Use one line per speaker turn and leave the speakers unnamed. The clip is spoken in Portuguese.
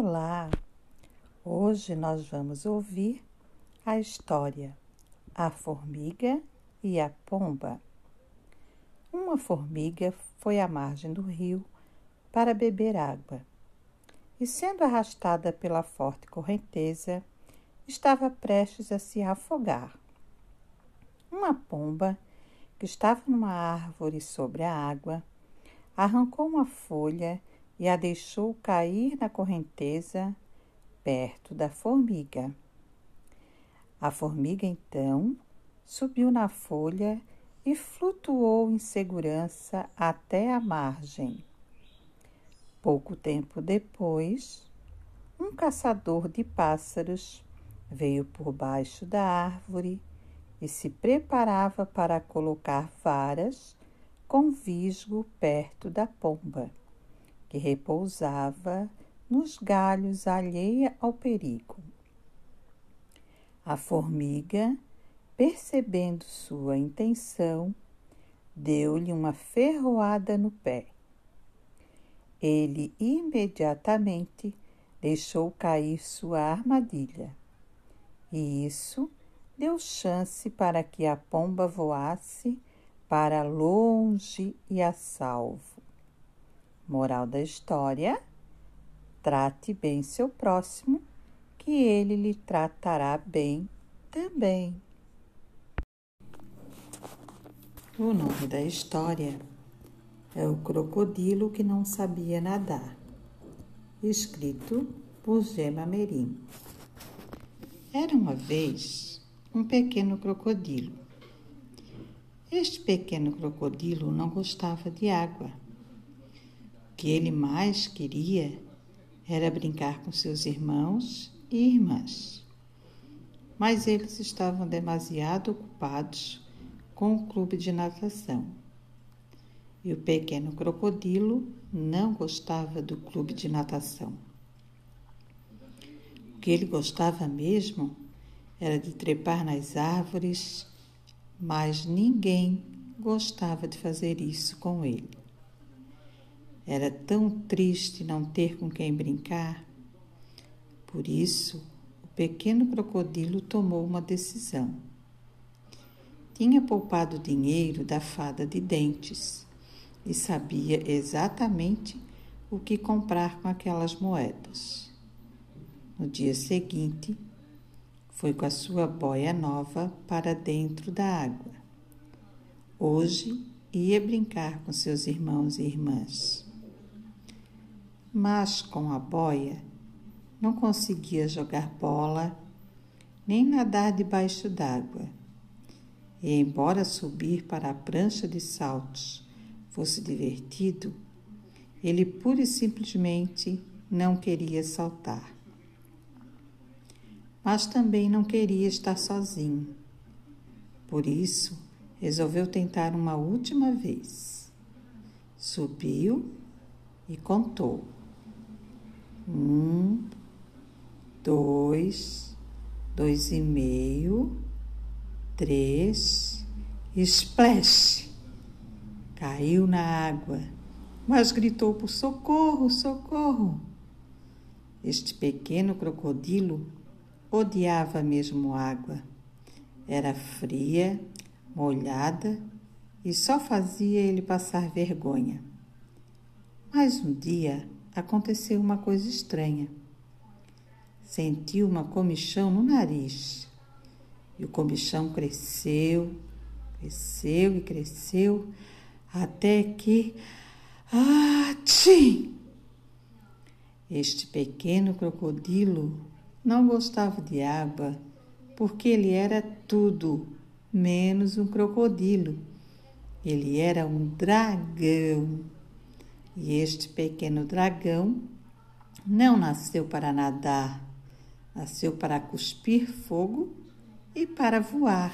Olá! Hoje nós vamos ouvir a história A Formiga e a Pomba. Uma formiga foi à margem do rio para beber água e, sendo arrastada pela forte correnteza, estava prestes a se afogar. Uma pomba, que estava numa árvore sobre a água, arrancou uma folha e a deixou cair na correnteza perto da formiga. A formiga então subiu na folha e flutuou em segurança até a margem. Pouco tempo depois, um caçador de pássaros veio por baixo da árvore e se preparava para colocar varas com visgo perto da pomba que repousava nos galhos alheia ao perigo. A formiga, percebendo sua intenção, deu-lhe uma ferroada no pé. Ele imediatamente deixou cair sua armadilha, e isso deu chance para que a pomba voasse para longe e a salvo. Moral da história: trate bem seu próximo, que ele lhe tratará bem também. O nome da história é O Crocodilo que Não Sabia Nadar, escrito por Gema Merim. Era uma vez um pequeno crocodilo. Este pequeno crocodilo não gostava de água que ele mais queria era brincar com seus irmãos e irmãs. Mas eles estavam demasiado ocupados com o clube de natação. E o pequeno crocodilo não gostava do clube de natação. O que ele gostava mesmo era de trepar nas árvores, mas ninguém gostava de fazer isso com ele. Era tão triste não ter com quem brincar. Por isso, o pequeno crocodilo tomou uma decisão. Tinha poupado dinheiro da fada de dentes e sabia exatamente o que comprar com aquelas moedas. No dia seguinte, foi com a sua boia nova para dentro da água. Hoje ia brincar com seus irmãos e irmãs mas com a boia não conseguia jogar bola nem nadar debaixo d'água. E, embora subir para a prancha de saltos fosse divertido, ele pura e simplesmente não queria saltar. Mas também não queria estar sozinho. Por isso, resolveu tentar uma última vez. Subiu e contou. Um, dois, dois e meio, três, splash! Caiu na água, mas gritou por socorro, socorro. Este pequeno crocodilo odiava mesmo água. Era fria, molhada e só fazia ele passar vergonha. Mas um dia aconteceu uma coisa estranha. Sentiu uma comichão no nariz. E o comichão cresceu, cresceu e cresceu, até que. Ah, tchim! Este pequeno crocodilo não gostava de água, porque ele era tudo menos um crocodilo. Ele era um dragão. E este pequeno dragão não nasceu para nadar, nasceu para cuspir fogo e para voar.